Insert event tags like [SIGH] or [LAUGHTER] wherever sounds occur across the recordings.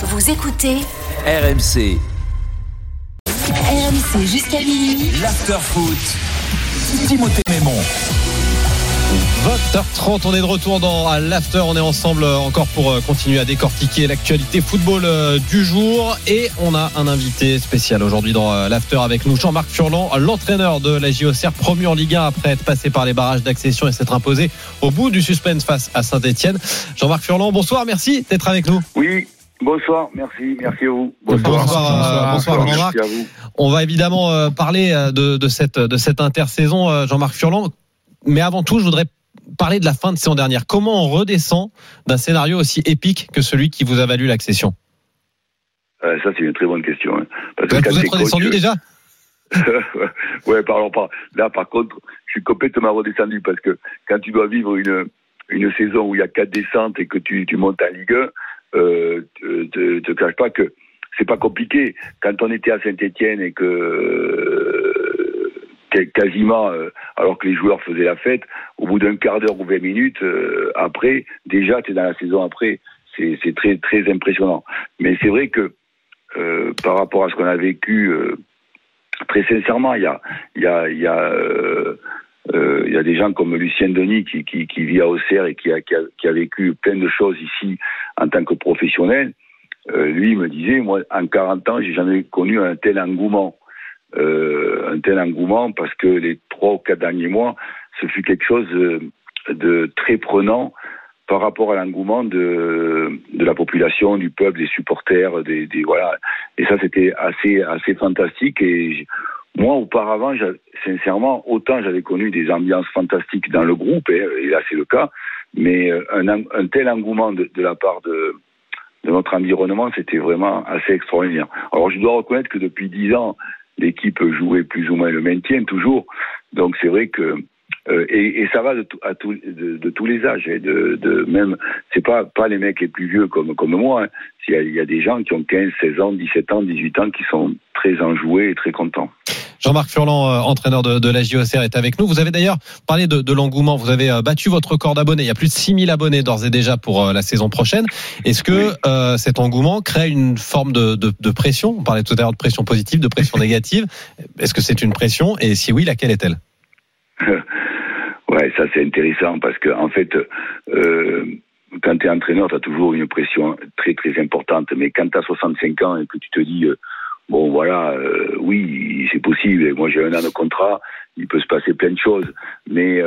Vous écoutez RMC, RMC jusqu'à minuit. l'after-foot. Timothée Mémon. 20h30, on est de retour dans à l'after. On est ensemble euh, encore pour euh, continuer à décortiquer l'actualité football euh, du jour. Et on a un invité spécial aujourd'hui dans l'after avec nous, Jean-Marc Furlan, l'entraîneur de la JOCR, promu en Ligue 1 après être passé par les barrages d'accession et s'être imposé au bout du suspense face à Saint-Etienne. Jean-Marc Furlan, bonsoir, merci d'être avec nous. Oui, bonsoir, merci, merci à vous. Bonsoir, euh, bonsoir, Jean-Marc. Merci à vous. On va évidemment euh, parler euh, de, de cette, de cette intersaison, euh, Jean-Marc Furlan. Mais avant tout, je voudrais parler de la fin de saison dernière. Comment on redescend d'un scénario aussi épique que celui qui vous a valu l'accession? Euh, ça, c'est une très bonne question. hein. Parce Vous quand êtes t'es redescendu coach- déjà? [LAUGHS] Ouais, parlons pas. Là, par contre, je suis complètement redescendu parce que quand tu dois vivre une, une saison où il y a quatre descentes et que tu, tu montes en Ligue 1, euh, te, te, cache pas que c'est pas compliqué. Quand on était à Saint-Etienne et que euh, quasiment, euh, alors que les joueurs faisaient la fête, au bout d'un quart d'heure ou 20 minutes, euh, après, déjà, tu es dans la saison après. C'est très, très impressionnant. Mais c'est vrai que par rapport à ce qu'on a vécu, très sincèrement, il y a, il y a, il y a des gens comme Lucien Denis qui, vit à Auxerre et qui a, vécu plein de choses ici en tant que professionnel. Euh, lui me disait, moi, en 40 ans, j'ai jamais connu un tel engouement. Euh, un tel engouement parce que les trois ou quatre derniers mois, ce fut quelque chose de, très prenant par rapport à l'engouement de, la population, du peuple, des supporters, des, des voilà. Et ça, c'était assez assez fantastique. Et moi, auparavant, sincèrement, autant j'avais connu des ambiances fantastiques dans le groupe, et, et là c'est le cas, mais euh, un, tel engouement de, la part de notre environnement, c'était vraiment assez extraordinaire. Alors, je dois reconnaître que depuis dix ans, l'équipe jouait plus ou moins le maintien toujours. Donc, c'est vrai que euh, et, et ça va de, tout- à tout- de, de tous les âges. hein, de, de même, c'est pas pas les mecs les plus vieux comme comme moi. hein. Il y, a, il y a des gens qui ont 15, 16 ans, 17 ans, 18 ans qui sont très enjoués et très contents. Jean-Marc Furlan, euh, entraîneur de, de la JOCR, est avec nous. Vous avez d'ailleurs parlé de, de l'engouement. Vous avez euh, battu votre record d'abonnés. Il y a plus de 6000 abonnés d'ores et déjà pour la saison prochaine. Est-ce que euh, cet engouement crée une forme de pression? On parlait tout à l'heure de pression positive, de pression [LAUGHS] négative. Est-ce que c'est une pression? Et si oui, laquelle est-elle? [LAUGHS] Ouais, ça c'est intéressant parce que en fait, euh, quand tu es entraîneur, tu as toujours une pression très très importante. Mais quand tu as 65 ans et que tu te dis, euh, bon voilà, euh, oui, c'est possible, moi j'ai un an de contrat, il peut se passer plein de choses. Mais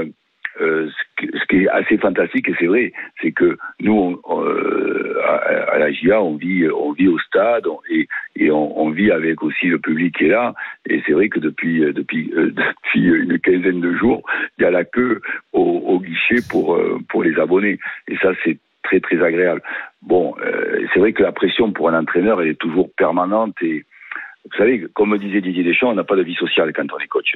euh, ce, qui est assez fantastique, et c'est vrai, c'est que nous, on, euh, à, à la GIA, on vit, on vit au stade on- et, et on, on vit avec aussi le public qui est là. Et c'est vrai que depuis, euh, depuis, euh, [LAUGHS] depuis une quinzaine de jours, il y a la queue au, au guichet pour, euh, pour les abonnés. Et ça, c'est très, très agréable. Bon, c'est vrai que la pression pour un entraîneur, elle est toujours permanente. Et vous savez, comme disait Didier Deschamps, on n'a pas de vie sociale quand on est coach.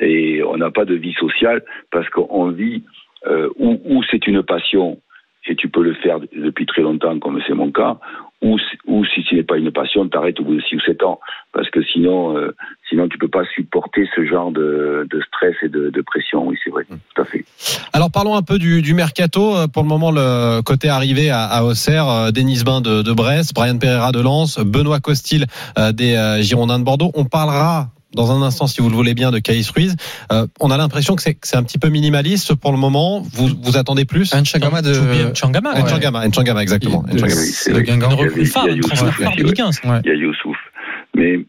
Et on n'a pas de vie sociale parce qu'on vit euh, où, où c'est une passion et tu peux le faire depuis très longtemps comme c'est mon cas, ou, ou si ce n'est pas une passion, t'arrêtes au bout de 6 ou 7 ans. Parce que sinon, euh, sinon tu peux pas supporter ce genre de, de stress et de, de pression. Oui, c'est vrai, tout à fait. Alors parlons un peu du, du mercato. Euh, Pour le moment, le côté arrivé à, à Auxerre, euh, Denis Bain de, de Brest, Brian Pereira de Lens, Benoît Costil euh, des euh, Girondins de Bordeaux. On parlera dans un instant, si vous le voulez bien, de Caïs Ruiz. Euh, on a l'impression que c'est un petit peu minimaliste pour le moment. Vous, vous attendez plus Un Chagama de. Changama. ouais. Nchangama, Nchangama, exactement. Nchangama. Il y a- Youssouf transfert phare aussi, de ouais. Ligue 1. Ouais. Il y a Youssouf. Mais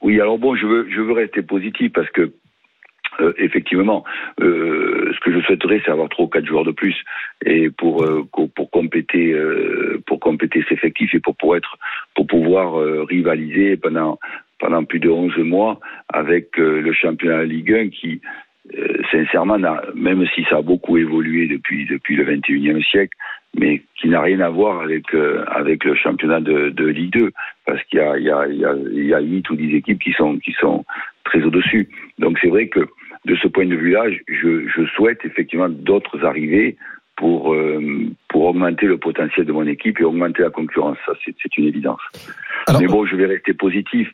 oui, alors bon, je veux, je veux rester positif parce que euh, effectivement, euh, ce que je souhaiterais, c'est avoir trois ou quatre joueurs de plus et pour euh, pour compléter euh, pour compléter cet effectif et pour pour être pour pouvoir euh, rivaliser pendant pendant plus de 11 mois avec euh, le championnat de Ligue 1 qui euh, sincèrement, même si ça a beaucoup évolué depuis depuis le 21e siècle, mais qui n'a rien à voir avec euh, avec le championnat de, de Ligue 2, parce qu'il y a il y a il y a il y a huit ou dix équipes qui sont qui sont très au dessus. Donc c'est vrai que de ce point de vue-là, je, je souhaite effectivement d'autres arrivées pour euh, pour augmenter le potentiel de mon équipe et augmenter la concurrence. Ça c'est c'est une évidence. Alors- Mais bon, je vais rester positif.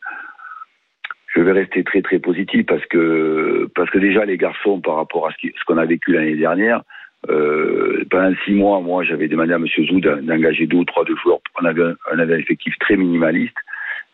Je vais rester très très positif parce que parce que déjà les garçons par rapport à ce qu'on a vécu l'année dernière, euh, pendant six mois, moi, j'avais demandé à M. Zou d'engager deux ou trois joueurs. On avait, un, on avait un effectif très minimaliste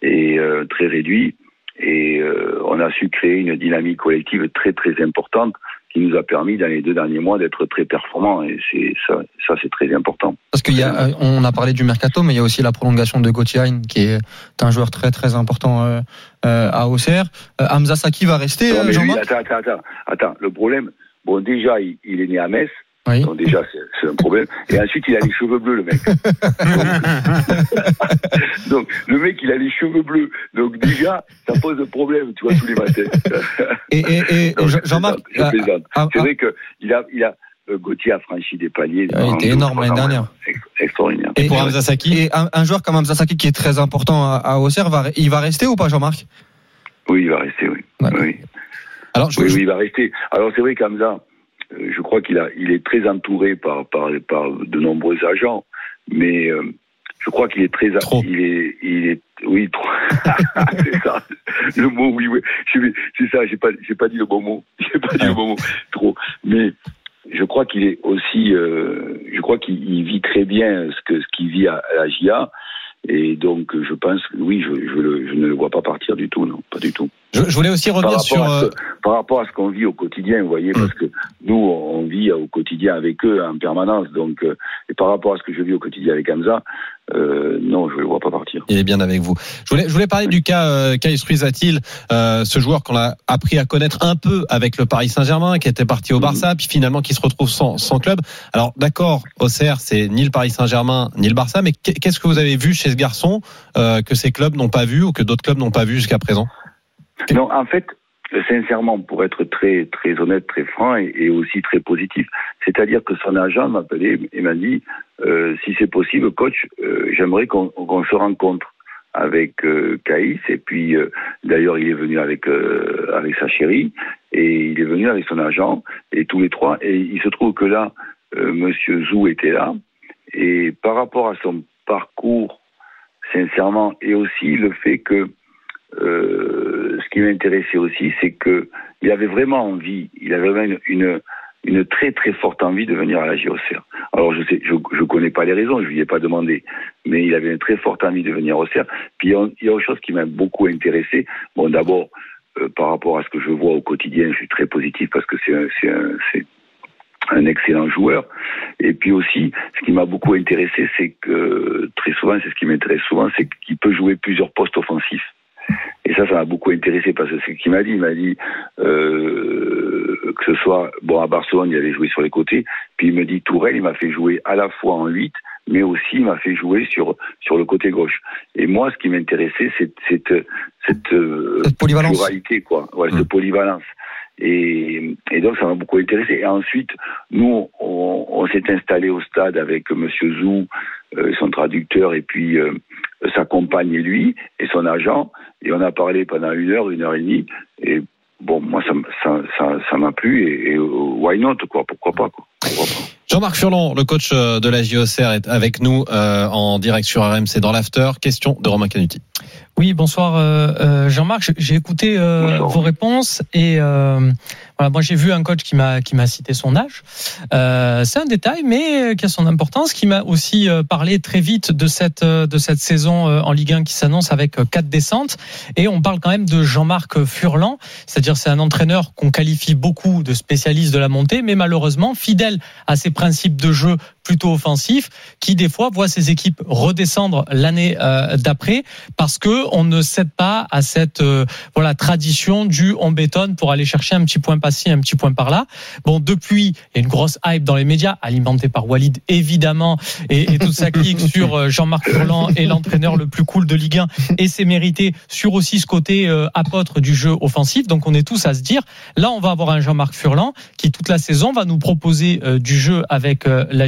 et euh, très réduit. Et euh, on a su créer une dynamique collective très, très importante qui nous a permis, dans les deux derniers mois, d'être très performants. Et c'est ça, ça c'est très important. Parce qu'il y a, on a parlé du mercato, mais il y a aussi la prolongation de Gauthier, qui est un joueur très, très important euh, euh, à Auxerre. Euh, Hamza Saki va rester, Non, mais lui, attends, attends, attends, attends. Le problème, bon, déjà, il, il est né à Metz. Oui. Donc déjà, c'est un problème. Et ensuite, il a les cheveux bleus, le mec. Donc, [LAUGHS] donc, le mec, il a les cheveux bleus. Donc déjà, ça pose un problème, tu vois, tous les matins. Et, et, et [LAUGHS] Non, je Jean-Marc, je plaisante. ah, C'est ah, vrai que il a, il a, euh, Gauthier a franchi des paliers. Ah, il était énorme l'année dernière. Ex- Extraordinaire. Et pour Hamza Saki et un, un joueur comme Hamza Saki qui est très important à, à Auxerre, va, il va rester ou pas, Jean-Marc? Oui, il va rester, oui. Oui. Alors, je, Oui, je- oui, il va rester. Alors c'est vrai qu'Hamza, euh, je crois qu'il a, il est très entouré par, par, par de nombreux agents, mais euh, je crois qu'il est très, Trop. il est, il est, oui, trop. [LAUGHS] c'est ça, le mot, oui, oui. C'est ça, j'ai pas, j'ai pas dit le bon mot, [LAUGHS] j'ai pas dit le bon mot, trop. Mais je crois qu'il est aussi, euh, je crois qu'il il vit très bien ce que, ce qu'il vit à, à la GIA. Et donc, je pense, oui, je, je, le- je ne le vois pas partir du tout, non, pas du tout je- je voulais aussi revenir sur. euh, ce, par rapport à ce qu'on vit au quotidien, vous voyez, Mm. parce que nous, on vit au quotidien avec eux en permanence. Donc, euh, et par rapport à ce que je vis au quotidien avec Hamza, euh, non, je ne le vois pas partir. Il est bien avec vous. Je voulais, je voulais parler du cas euh, Ruiz-Atil, euh, ce joueur qu'on a appris à connaître un peu avec le Paris Saint-Germain, qui était parti au Barça, puis finalement qui se retrouve sans, sans club. Alors d'accord, Auxerre, c'est ni le Paris Saint-Germain ni le Barça, mais qu'est- qu'est-ce que vous avez vu chez ce garçon que ces clubs n'ont pas vu ou que d'autres clubs n'ont pas vu jusqu'à présent? Non, en fait, sincèrement, pour être très très honnête, très franc et, aussi très positif, c'est-à-dire que son agent m'a appelé et m'a dit euh, si c'est possible, coach, euh, j'aimerais qu'on se rencontre avec euh, Caïs. Et puis euh, d'ailleurs il est venu avec euh, avec sa chérie et il est venu avec son agent et tous les trois. Et il se trouve que là euh, Monsieur Zou était là. Et par rapport à son parcours sincèrement et aussi le fait que ce qui m'intéressait aussi, c'est que il avait vraiment envie, il avait vraiment une, très très forte envie de venir à la JOCR. Alors je sais, je, connais pas les raisons, je lui ai pas demandé, mais il avait une très forte envie de venir au CER. Puis il y a, autre chose qui m'a beaucoup intéressé. Bon, d'abord euh, par rapport à ce que je vois au quotidien, je suis très positif parce que c'est un excellent joueur. Et puis aussi, ce qui m'a beaucoup intéressé, c'est que très souvent, c'est ce qui m'intéresse souvent, c'est qu'il peut jouer plusieurs postes offensifs. Et ça, ça m'a beaucoup intéressé parce que c'est ce qu'il m'a dit. Il m'a dit euh, que ce soit bon à Barcelone, il avait joué sur les côtés. Puis il me dit Tourelle, il m'a fait jouer à la fois en 8 mais aussi il m'a fait jouer sur sur le côté gauche. Et moi, ce qui m'intéressait, c'est cette cette, euh, Cette polyvalence. pluralité, quoi. Ouais, cette polyvalence. Et, et donc ça m'a beaucoup intéressé. Et ensuite, nous, on, on s'est installé au stade avec Monsieur Zou, euh, son traducteur, et puis euh, sa compagne et lui, et son agent. Et on a parlé pendant une heure, une heure et demie. Et bon, moi, ça m- ça ça m'a plu. Et, et, euh, why not, quoi? Pourquoi pas, quoi? Pourquoi pas? Jean-Marc Furlon, le coach euh, de la JOCR, est avec nous euh, en direct sur RMC dans l'after. Question de Romain Canuti. Oui, bonsoir euh, euh, Jean-Marc. J'ai- écouté euh, vos réponses et euh, voilà, moi j'ai vu un coach qui m'a qui m'a cité son âge. Euh, C'est un détail, mais qui a son importance. Qui m'a aussi euh, parlé très vite de cette de cette saison euh, en Ligue 1 qui s'annonce avec euh, quatre descentes. Et on parle quand même de Jean-Marc Furlan, c'est-à-dire c'est un entraîneur qu'on qualifie beaucoup de spécialiste de la montée, mais malheureusement fidèle à ses principes de jeu plutôt offensifs, qui des fois voit ses équipes redescendre l'année euh, d'après parce que on ne cède pas à cette euh, voilà tradition du on bétonne pour aller chercher un petit point par-ci, un petit point par-là. Bon, depuis, il y a une grosse hype dans les médias, alimentée par Walid évidemment, et, et toute sa clique [LAUGHS] sur euh, Jean-Marc Furlan et l'entraîneur le plus cool de Ligue 1, et c'est mérité sur aussi ce côté euh, apôtre du jeu offensif. Donc on est tous à se dire, là on va avoir un Jean-Marc Furlan qui toute la saison va nous proposer euh, du jeu avec euh, la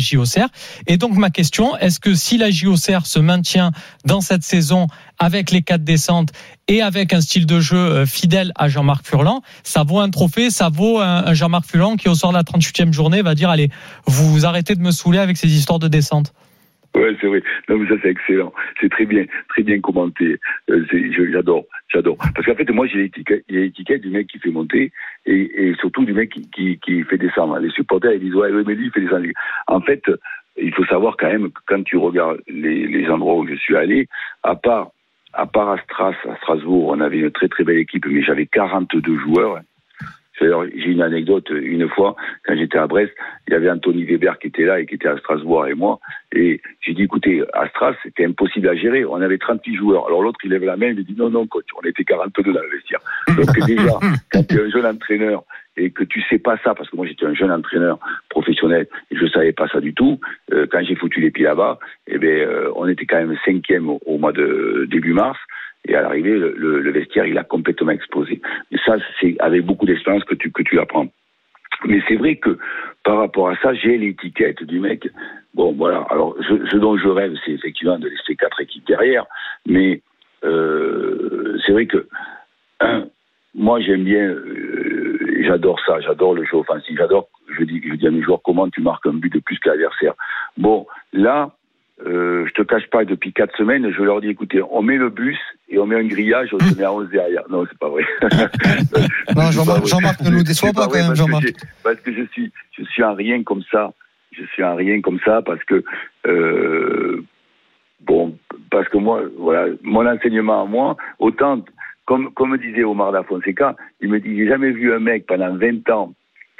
Et donc ma question, est-ce que si la JOCR se maintient dans cette saison avec les quatre descentes et avec un style de jeu euh, fidèle à Jean-Marc Furlan, ça vaut un trophée, ça vaut un, un Jean-Marc Furlan qui au sort de la 38e journée va dire allez, vous arrêtez de me saouler avec ces histoires de descente? Ouais, c'est vrai. Non, mais ça, c'est excellent. C'est très bien, très bien commenté. Euh, j'adore, j'adore. Parce qu'en fait, moi, j'ai l'étiquette, du mec qui fait monter et, surtout du mec qui, fait descendre. Les supporters, ils disent, ouais, mais lui, il fait descendre. En fait, il faut savoir quand même que quand tu regardes les, les endroits où je suis allé, à part, à part à Stras, à Strasbourg, on avait une très très belle équipe, mais j'avais 42 joueurs. J'ai une anecdote, une fois, quand j'étais à Brest, il y avait Anthony Weber qui était là et qui était à Strasbourg et moi. Et j'ai dit, écoutez, à Stras, c'était impossible à gérer. On avait 38 joueurs. Alors l'autre, il lève la main, il me dit, non, non, coach, on était 42 dans le vestiaire. Donc [LAUGHS] déjà, quand tu es un jeune entraîneur et que tu sais pas ça, parce que moi j'étais un jeune entraîneur professionnel et je savais pas ça du tout, euh, quand j'ai foutu les pieds là-bas, eh ben, euh, on était quand même cinquième au, au mois de début mars. Et à l'arrivée, le, le- le vestiaire, il a complètement explosé. Et ça, c'est avec beaucoup d'expérience que tu, que tu apprends. Mais c'est vrai que par rapport à ça, j'ai l'étiquette du mec. Bon, voilà. Alors, ce, ce dont je rêve, c'est effectivement de laisser quatre équipes derrière. Mais euh, c'est vrai que, un, moi, j'aime bien, euh, j'adore ça, j'adore le jeu offensif, j'adore, je dis, je dis à mes joueurs, comment tu marques un but de plus que l'adversaire. Bon, là, euh, je te cache pas, depuis quatre semaines, je leur dis, écoutez, on met le bus et on met un grillage, on se met à 11 derrière. Non, c'est pas vrai. [LAUGHS] Non, Jean-Marc- pas ne nous déçois pas vrai, quand même, Jean-Marc. Parce que je suis, je suis un rien comme ça. Je suis un rien comme ça parce que, euh, bon, parce que moi, voilà, mon enseignement à moi, autant, comme, comme disait Omar da Fonseca, il me dit, j'ai jamais vu un mec pendant 20 ans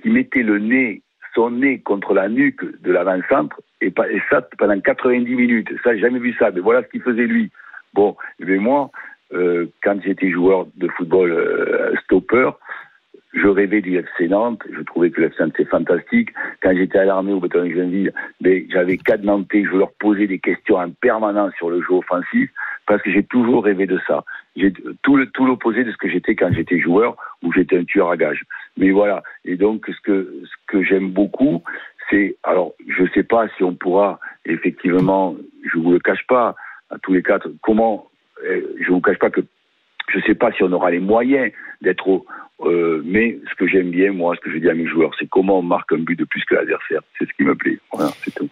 qui mettait le nez, son nez contre la nuque de l'avant-centre et, ça pendant 90 minutes. Ça, j'ai jamais vu ça. Mais voilà ce qu'il faisait lui. Bon, mais moi, euh, quand j'étais joueur de football euh, stopper, je rêvais du FC Nantes. Je trouvais que le FC Nantes c'est fantastique. Quand j'étais à l'armée au bataillon de Genville, ben, j'avais quatre Nantais. Je leur posais des questions en permanence sur le jeu offensif parce que j'ai toujours rêvé de ça. J'ai tout l'opposé de ce que j'étais quand j'étais joueur où j'étais un tueur à gages. Mais voilà. Et donc ce que que j'aime beaucoup, c'est alors je sais pas si on pourra effectivement, je vous le cache pas, à tous les quatre, comment euh, je vous cache pas que je sais pas si on aura les moyens d'être au, euh, mais ce que j'aime bien, moi, ce que je dis à mes joueurs, c'est comment on marque un but de plus que l'adversaire. C'est ce qui me plaît. Voilà, c'est tout.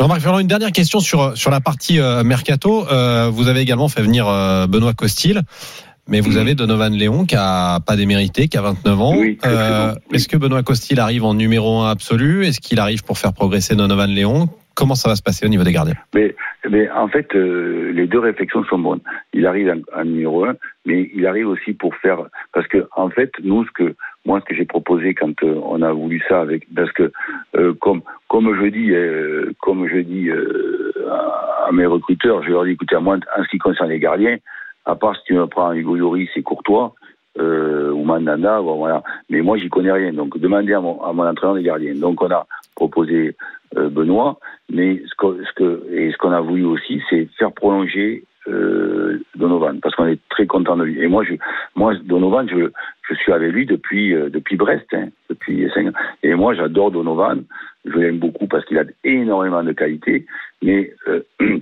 Jean-Marc une dernière question sur, sur la partie euh, mercato. Vous avez également fait venir Benoît Costil, mais vous Mhm. avez Donovan Léon qui a pas démérité, qui a 29 ans. Oui, Euh, bon, oui. Est-ce que Benoît Costil arrive en numéro 1 absolu? Est-ce qu'il arrive pour faire progresser Donovan Léon Comment ça va se passer au niveau des gardiens? Mais, mais en fait, euh, les deux réflexions sont bonnes. Il arrive en, en numéro un, mais il arrive aussi pour faire parce que en fait, nous, ce que moi, ce que j'ai proposé quand euh, on a voulu ça avec, parce que euh, comme comme je dis, euh, comme je dis euh, à, à mes recruteurs, je leur dis, écoutez, à moi, en ce qui concerne les gardiens, à part si tu me prends Hugo Lloris et Courtois. Euh, ou Mandanda, bon, voilà. Mais moi, j'y connais rien. Donc, demandez à mon, à mon entraîneur des gardiens. Donc, on a proposé euh, Benoît, mais ce que, ce que et ce qu'on a voulu aussi, c'est faire prolonger euh, Donovan, parce qu'on est très content de lui. Et moi, je, moi, Donovan, je, je suis avec lui depuis euh, depuis Brest, hein, depuis cinq ans. Et moi, j'adore Donovan. Je l'aime beaucoup parce qu'il a énormément de qualité. Mais euh, [CLEARS THROAT]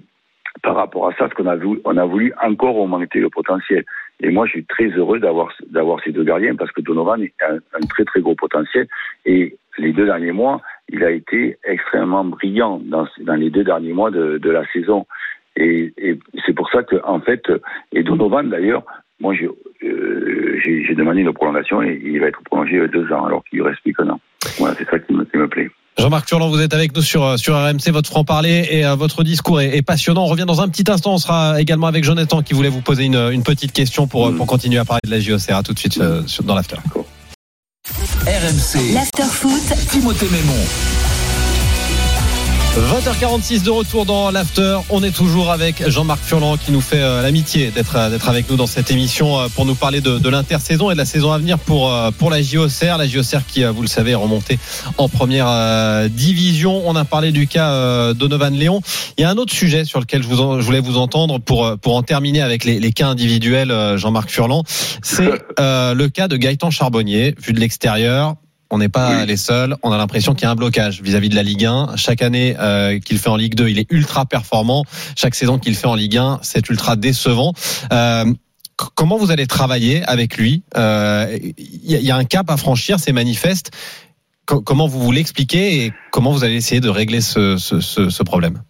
par rapport à ça, ce qu'on a voulu, on a voulu encore augmenter le potentiel. Et moi, je suis très heureux d'avoir d'avoir ces deux gardiens parce que Donovan a un, un très très gros potentiel. Et les deux derniers mois, il a été extrêmement brillant dans, dans les deux derniers mois de, de la saison. Et, et c'est pour ça que, en fait, et Donovan d'ailleurs, moi j'ai euh, j'ai demandé une prolongation et il va être prolongé deux ans alors qu'il lui reste plus qu'un an. Voilà, c'est ça qui me, qui me plaît. Jean-Marc Furlan, vous êtes avec nous sur, euh, sur RMC. Votre franc-parler et euh, votre discours est, est passionnant. On revient dans un petit instant. On sera également avec Jonathan qui voulait vous poser une, une petite question pour, euh, pour continuer à parler de la JOCR. Tout de suite euh, sur- dans l'after. RMC, L'after-foot, Timothée Mémon. 20h46 de retour dans l'after. On est toujours avec Jean-Marc Furlan qui nous fait euh, l'amitié d'être euh, d'être avec nous dans cette émission euh, pour nous parler de, de l'intersaison et de la saison à venir pour pour la JOCR. La JOCR qui, vous le savez, est remontée en première division. On a parlé du cas Donovan Léon. Il y a un autre sujet sur lequel je, vous en- je voulais vous entendre pour pour en terminer avec les, les cas individuels. Jean-Marc Furlan, c'est [LAUGHS] euh, le cas de Gaëtan Charbonnier. Vu de l'extérieur, on n'est pas Oui. les seuls. On a l'impression qu'il y a un blocage vis-à-vis de la Ligue 1. Chaque année euh, qu'il fait en Ligue 2, il est ultra performant. Chaque saison qu'il fait en Ligue 1, c'est ultra décevant. Euh, comment vous allez travailler avec lui? Euh, Il y, a- il y a un cap à franchir, c'est manifeste. Co- comment vous voulez expliquer et comment vous allez essayer de régler ce, ce, ce, ce problème?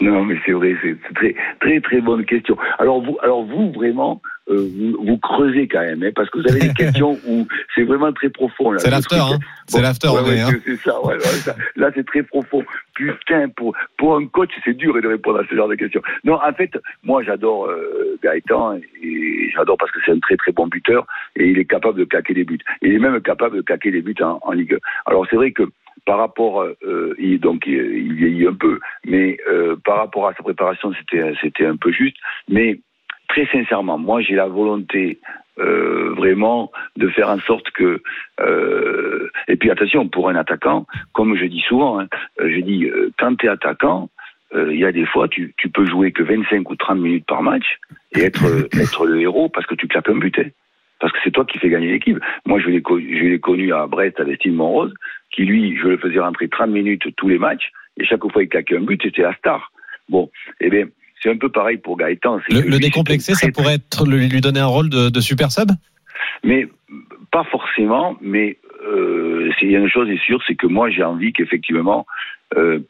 Non, mais c'est vrai, c'est très, très, très bonne question. Alors vous, alors vous vraiment, euh, vous, vous creusez quand même, hein, parce que vous avez des [LAUGHS] questions où c'est vraiment très profond. C'est l'after, hein. C'est l'after, Ouais, hein. c'est- ça, ouais, ça. Là, c'est très profond. Putain, pour, pour un coach, c'est dur de répondre à ce genre de questions. Non, en fait, moi, j'adore euh, Gaëtan et j'adore parce que c'est un très très bon buteur et il est capable de claquer des buts. Il est même capable de claquer des buts en, en Ligue 1. Alors, c'est vrai que par rapport, euh, il, donc il, il vieillit un peu, mais euh, par rapport à sa préparation, c'était c'était un peu juste. Mais très sincèrement, moi, j'ai la volonté euh, vraiment de faire en sorte que euh, et puis attention pour un attaquant comme je dis souvent hein, je dis euh, quand tu es attaquant euh, il y a des fois tu, tu peux jouer que 25 ou 30 minutes par match et être [LAUGHS] être le héros parce que tu claques un but hein. parce que c'est toi qui fais gagner l'équipe moi je l'ai co- je l'ai connu à Brest à Destine Montrose qui lui je le faisais rentrer 30 minutes tous les matchs et chaque fois il claquait un but c'était la star bon eh bien c'est un peu pareil pour Gaëtan Le, le décomplexé, ça pourrait être lui, donner un rôle de, de super sub? Mais pas forcément, mais euh, il y a une chose est sûre, c'est que moi j'ai envie qu'effectivement euh,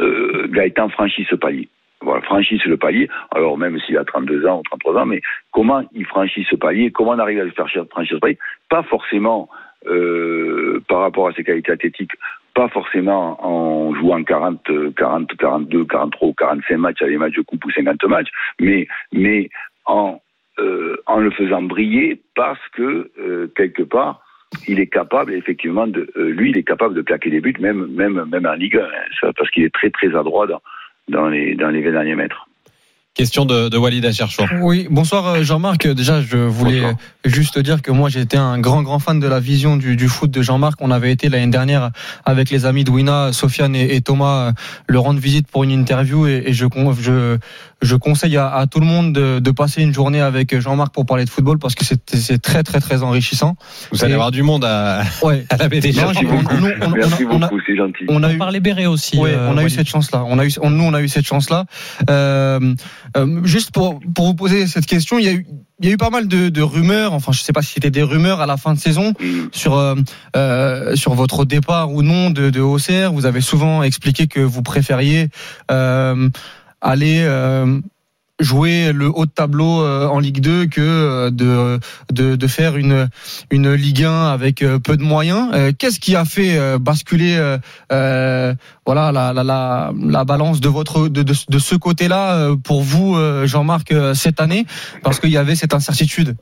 euh, Gaëtan franchisse ce palier. Voilà, franchisse le palier. Alors même s'il a 32 ans ou 33 ans, mais comment il franchit ce palier? Comment on arrive à le faire franchir ce palier? Pas forcément euh, par rapport à ses qualités athlétiques, pas forcément en jouant 40, euh, 40, 42, 43 ou 45 matchs à des matchs de coupe ou 50 matchs, mais mais en euh, en le faisant briller parce que euh, quelque part il est capable effectivement de euh, lui il est capable de claquer des buts même même même en Ligue 1 hein, parce qu'il est très très adroit dans, dans les dans les 20 derniers mètres. Question de, de Walid Acharchour. Oui, bonsoir euh, Jean-Marc. Déjà, je voulais Bonsoir. juste dire que moi, j'étais un grand, grand fan de la vision du, du foot de Jean-Marc. On avait été l'année dernière avec les amis de Wina, Sofiane et, et Thomas, euh, le rendre visite pour une interview. Et, et je, je, je conseille à, à tout le monde de, de passer une journée avec Jean-Marc pour parler de football parce que c'est c'est très, très, très enrichissant. Vous allez avoir du monde à, Ouais. [LAUGHS] à la BD. Non, Merci on- beaucoup. on- a- c'est gentil. On a eu, parlait Béret aussi. Ouais, euh, on a eu Walid. cette chance-là. On a eu, on- nous, on a eu cette chance-là. Euh, euh, juste pour pour vous poser cette question, il y a eu il y a eu pas mal de, de rumeurs. Enfin, je sais pas si c'était des rumeurs à la fin de saison Mm. sur euh, euh, sur votre départ ou non de, de Auxerre. Vous avez souvent expliqué que vous préfériez aller jouer le haut de tableau euh, en Ligue 2 que euh, de, de, faire une, une Ligue 1 avec euh, peu de moyens. Qu'est-ce qui a fait basculer voilà la, la, la, la balance de votre de, de, ce côté-là pour vous, Jean-Marc, cette année? Parce qu'il y avait cette incertitude.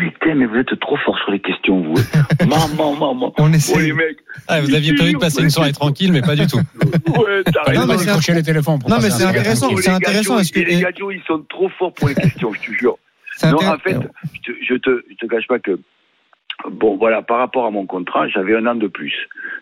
Putain, mais vous êtes trop fort sur les questions, vous. [LAUGHS] maman, maman. On Oh essaie. les mecs. Ah, vous aviez prévu de passer une soirée tranquille, mais pas du tout. Ouais, t'as Non, mais c'est- décrocher les téléphones pour Non, mais passer c'est un soirée intéressant. c'est les intéressant, que- les gadgets, ils sont trop forts pour les questions, je te jure. C'est Non, en fait, je te, je te, je te cache pas que, bon, voilà, par rapport à mon contrat, j'avais un an de plus.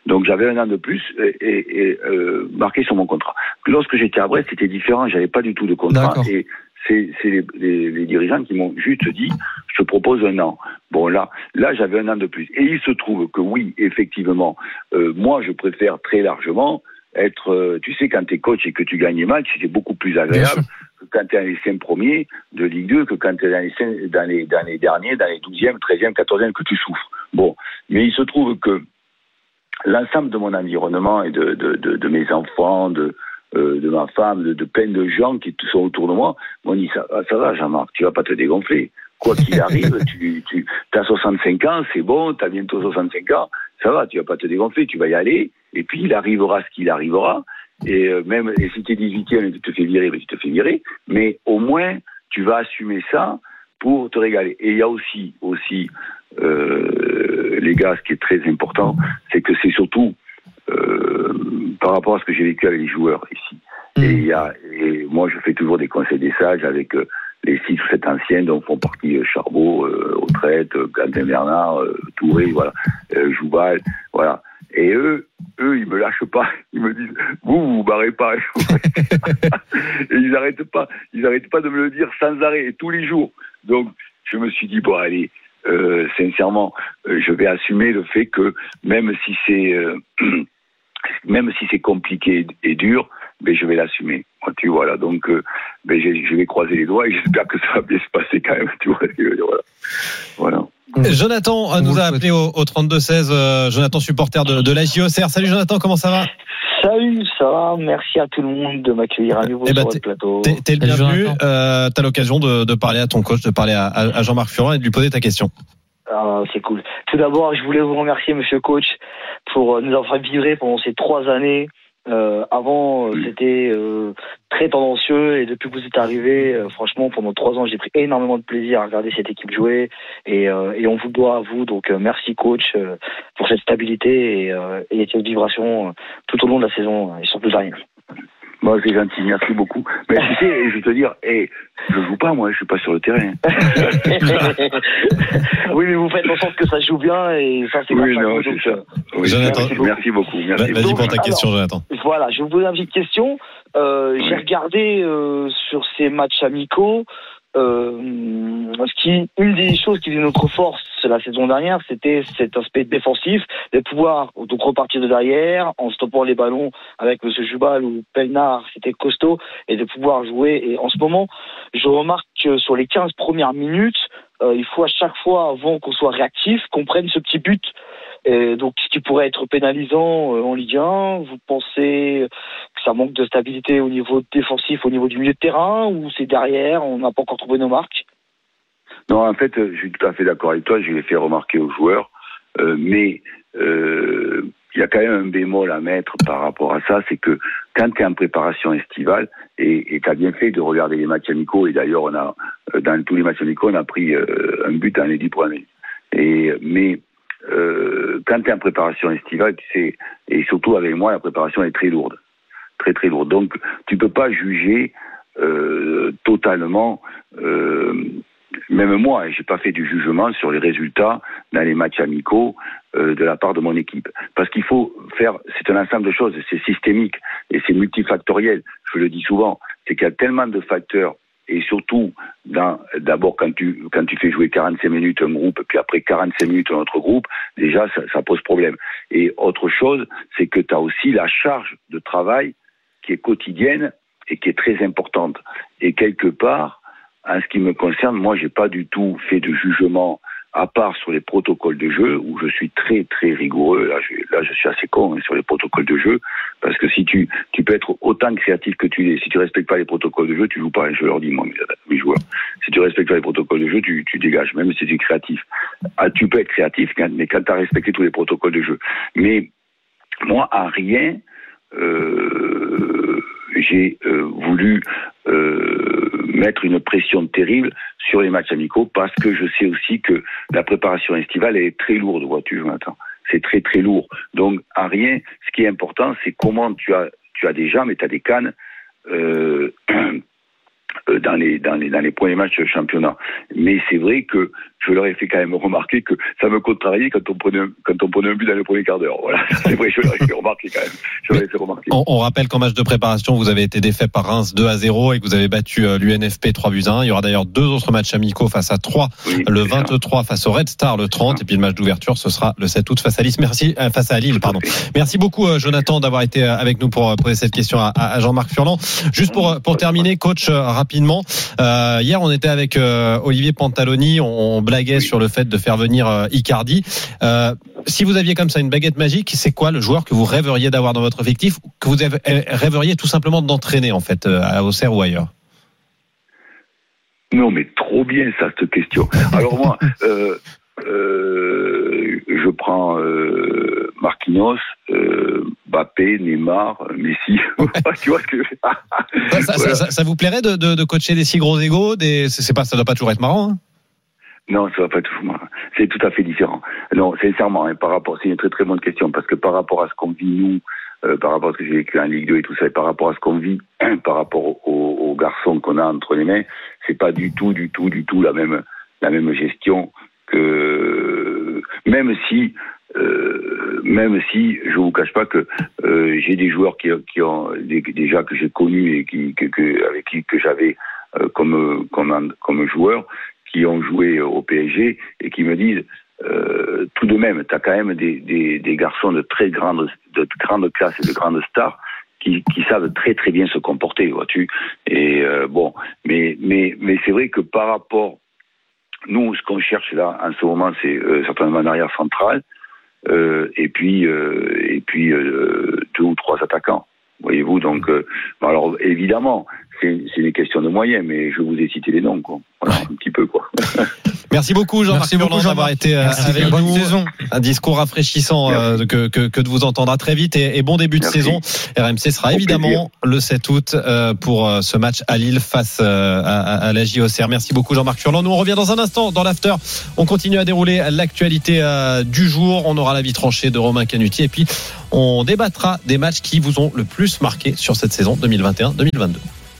Donc, j'avais un an de plus et, et, et, euh, marqué sur mon contrat. Lorsque j'étais à Brest, c'était différent. J'avais pas du tout de contrat. D'accord. Et c'est les, les, les dirigeants qui m'ont juste dit, je te propose un an. Bon, là, là, j'avais un an de plus. Et il se trouve que oui, effectivement, euh, moi, je préfère très largement être, euh, tu sais, quand tu es coach et que tu gagnes les matchs, c'est beaucoup plus agréable que quand tu es dans les cinq premiers de Ligue 2 que quand tu es dans les, cinq- dans, les, dans les derniers, dans les 12e, 13e, 14e que tu souffres. Bon, mais il se trouve que l'ensemble de mon environnement et de, de, de, de mes enfants, de, euh, de ma femme, de, de plein de gens qui sont autour de moi, m'ont dit ça, ça va Jean-Marc, tu vas pas te dégonfler. Quoi qu'il [LAUGHS] arrive, tu, tu as 65 ans, c'est bon, tu as bientôt 65 ans, ça va, tu vas pas te dégonfler, tu vas y aller, et puis il arrivera ce qu'il arrivera, et euh, même et si tu es 18e et que tu te fais virer, ben, tu te fais virer, mais au moins tu vas assumer ça pour te régaler. Et il y a aussi, aussi euh, les gars, ce qui est très important, c'est que c'est surtout par rapport à ce que j'ai vécu avec les joueurs ici. Mm. Et, y a, et moi, je fais toujours des conseils des sages avec euh, les six ou sept anciens dont font partie euh, Charbot, euh, Autrette, euh, Quentin Bernard, euh, Touré, voilà, euh, Jouval, voilà. Et eux, eux, ils me lâchent pas. [LAUGHS] Ils me disent, vous, vous vous barrez pas. [LAUGHS] et ils arrêtent pas, ils arrêtent pas de me le dire sans arrêt, tous les jours. Donc, je me suis dit, bon, allez, euh, sincèrement, euh, je vais assumer le fait que même si c'est, euh, [CLEARS THROAT] même si c'est compliqué et dur, mais je vais l'assumer. Tu vois là, donc euh, ben, je, je vais croiser les doigts et j'espère que ça va bien se passer quand même. [LAUGHS] Tu vois, voilà. voilà. Jonathan euh, On nous a le appelé au, au 32-16. euh, Jonathan, supporter de, de la JOCR. Salut Jonathan, comment ça va? Salut, ça va Merci à tout le monde de m'accueillir à nouveau Eh ben, sur votre plateau. T'es le bienvenu. Euh, T'as l'occasion de, de parler à ton coach, de parler à, à- à Jean-Marc Furlan et de lui poser ta question. Ah, c'est cool. Tout d'abord, je voulais vous remercier, monsieur coach, pour euh, nous avoir vibrer pendant ces trois années. Euh, avant, euh, Oui. c'était euh, très tendancieux et depuis que vous êtes arrivé, euh, franchement, pendant trois ans, j'ai pris énormément de plaisir à regarder cette équipe jouer et, euh, et on vous doit à vous. Donc, merci coach euh, pour cette stabilité et, euh, et cette vibration tout au long de la saison et surtout derrière. Moi, c'est gentil, merci beaucoup. Mais tu [LAUGHS] sais, je vais te dire, hey, je joue pas, moi, je suis pas sur le terrain. [LAUGHS] oui, mais vous faites en sorte que ça joue bien et ça, c'est Oui, non, c'est ça. euh, Oui, Jonathan. merci, merci beaucoup. Merci Vas-y beaucoup. pour ta Alors, question, Jonathan. Voilà, je vais vous poser une petite question. Euh, J'ai regardé euh, sur ces matchs amicaux. Euh, ce qui, une des choses qui faisait notre force la saison dernière, c'était cet aspect défensif, de pouvoir donc repartir de derrière en stoppant les ballons avec Monsieur Jubal ou Pelnard, c'était costaud, et de pouvoir jouer. Et en ce moment, je remarque que sur les 15 premières minutes, euh, il faut à chaque fois, avant qu'on soit réactif, qu'on prenne ce petit but. Et donc, ce qui pourrait être pénalisant euh, en Ligue 1, vous pensez que ça manque de stabilité au niveau défensif, au niveau du milieu de terrain, ou c'est derrière, on n'a pas encore trouvé nos marques? Non, en fait, euh, je suis tout à fait d'accord avec toi. Je l'ai fait remarquer aux joueurs, Euh, mais euh, il y a quand même un bémol à mettre par rapport à ça, c'est que quand tu es en préparation estivale, et tu as bien fait de regarder les matchs amicaux, et d'ailleurs, euh, dans tous les matchs amicaux, on a pris euh, un but en les dix premiers. Et mais euh, quand tu es en préparation estivale, tu sais, et surtout avec moi, la préparation est très lourde, très très lourde. Donc, tu peux pas juger euh, totalement. Euh, même moi, hein, j'ai pas fait du jugement sur les résultats dans les matchs amicaux de la part de mon équipe, parce qu'il faut faire. C'est un ensemble de choses, c'est systémique et c'est multifactoriel. Je le dis souvent, c'est qu'il y a tellement de facteurs et surtout d'abord quand tu quand tu fais jouer 45 minutes un groupe puis après 45 minutes un autre groupe déjà ça, ça pose problème. Et autre chose c'est que tu as aussi la charge de travail qui est quotidienne et qui est très importante. Et quelque part en ce qui me concerne moi j'ai pas du tout fait de jugement à part sur les protocoles de jeu où je suis très très rigoureux là je, là je suis assez con hein, sur les protocoles de jeu parce que si tu tu peux être autant créatif que tu l'es si tu respectes pas les protocoles de jeu tu joues pas je leur dis moi mes, joueurs. Si tu respectes pas les protocoles de jeu tu, tu dégages même si tu es créatif. Ah, tu peux être créatif mais quand tu as respecté tous les protocoles de jeu. Mais moi à rien euh, j'ai euh, voulu euh, mettre une pression terrible sur les matchs amicaux parce que je sais aussi que la préparation estivale est très lourde, vois-tu, Jonathan. C'est très très lourd. Donc, à rien, ce qui est important, c'est comment tu as, tu as des jambes et tu as des cannes [CLEARS THROAT] euh, dans, les, dans, les, dans les premiers matchs de championnat. Mais c'est vrai que je leur ai fait quand même remarquer que ça me contrariait quand on prenait un, quand on prenait un but dans le premier quart d'heure. Voilà, [LAUGHS] c'est vrai, je leur ai fait remarquer quand même. Je leur ai fait remarquer. On, on rappelle qu'en match de préparation, vous avez été défait par Reims 2 à 0 et que vous avez battu euh, l'UNFP 3 buts à 1. Il y aura d'ailleurs deux autres matchs amicaux face à 3 Oui, le c'est ça. 23 face au Red Star le 30 et puis le match d'ouverture ce sera le 7 août face à Lille. Merci euh, face à Lille pardon. Merci beaucoup euh, Jonathan d'avoir été avec nous pour poser cette question à, à Jean-Marc Furlan. Juste pour pour terminer coach rapidement euh, hier on était avec euh, Olivier Pantaloni, on, on blaguait sur le fait de faire venir euh, Icardi. Euh, si vous aviez comme ça une baguette magique, c'est quoi le joueur que vous rêveriez d'avoir dans votre effectif que vous euh, rêveriez tout simplement d'entraîner en fait à Auxerre ou ailleurs? Non, mais trop bien ça, cette question. Alors moi, [LAUGHS] euh, euh, je prends Marquinhos, Mbappé, Neymar, Messi. [LAUGHS] tu vois ce que je veux dire Ça, ça- Voilà. ça- ça vous plairait de, de, de coacher des si gros égaux des, c'est pas, ça doit pas toujours être marrant. hein Non, ça va pas tout. C'est tout à fait différent. Non, sincèrement, hein, par rapport, c'est une très très bonne question parce que par rapport à ce qu'on vit nous, euh, par rapport à ce que j'ai vécu en Ligue 2 et tout ça, et par rapport à ce qu'on vit, [CLEARS THROAT] par rapport aux, aux garçons qu'on a entre les mains, c'est pas du tout, du tout, du tout la même la même gestion que même si euh, même si je vous cache pas que euh, j'ai des joueurs qui, qui ont déjà que j'ai connus et qui que, que- avec qui que j'avais euh, comme comme comme joueur qui ont joué au PSG et qui me disent euh, tout de même, tu as quand même des, des, des garçons de très grande, de grande classe et de grandes stars qui, qui savent très très bien se comporter, vois-tu. Et euh, bon, mais mais mais c'est vrai que par rapport, nous, ce qu'on cherche là en ce moment, c'est euh, certainement un arrière central. euh, et puis euh, et puis euh, deux ou trois attaquants. Voyez-vous, donc euh, alors évidemment, c'est des questions de moyens, mais je vous ai cité les noms, quoi. Voilà, un petit peu, quoi. [LAUGHS] Merci beaucoup Jean-Marc Furlan d'avoir été euh, Merci, avec bonne nous. saison. Un discours rafraîchissant euh, que, que, que de vous entendre à très vite et, et bon début de Merci. saison. RMC sera évidemment le 7 août euh, pour euh, ce match à Lille face euh, à, à- à la JOCR. Merci beaucoup Jean-Marc Furlan. Nous on revient dans un instant dans l'after. On continue à dérouler l'actualité euh, du jour. On aura la vie tranchée de Romain Canuti et puis on débattra des matchs qui vous ont le plus marqué sur cette saison 2021-2022.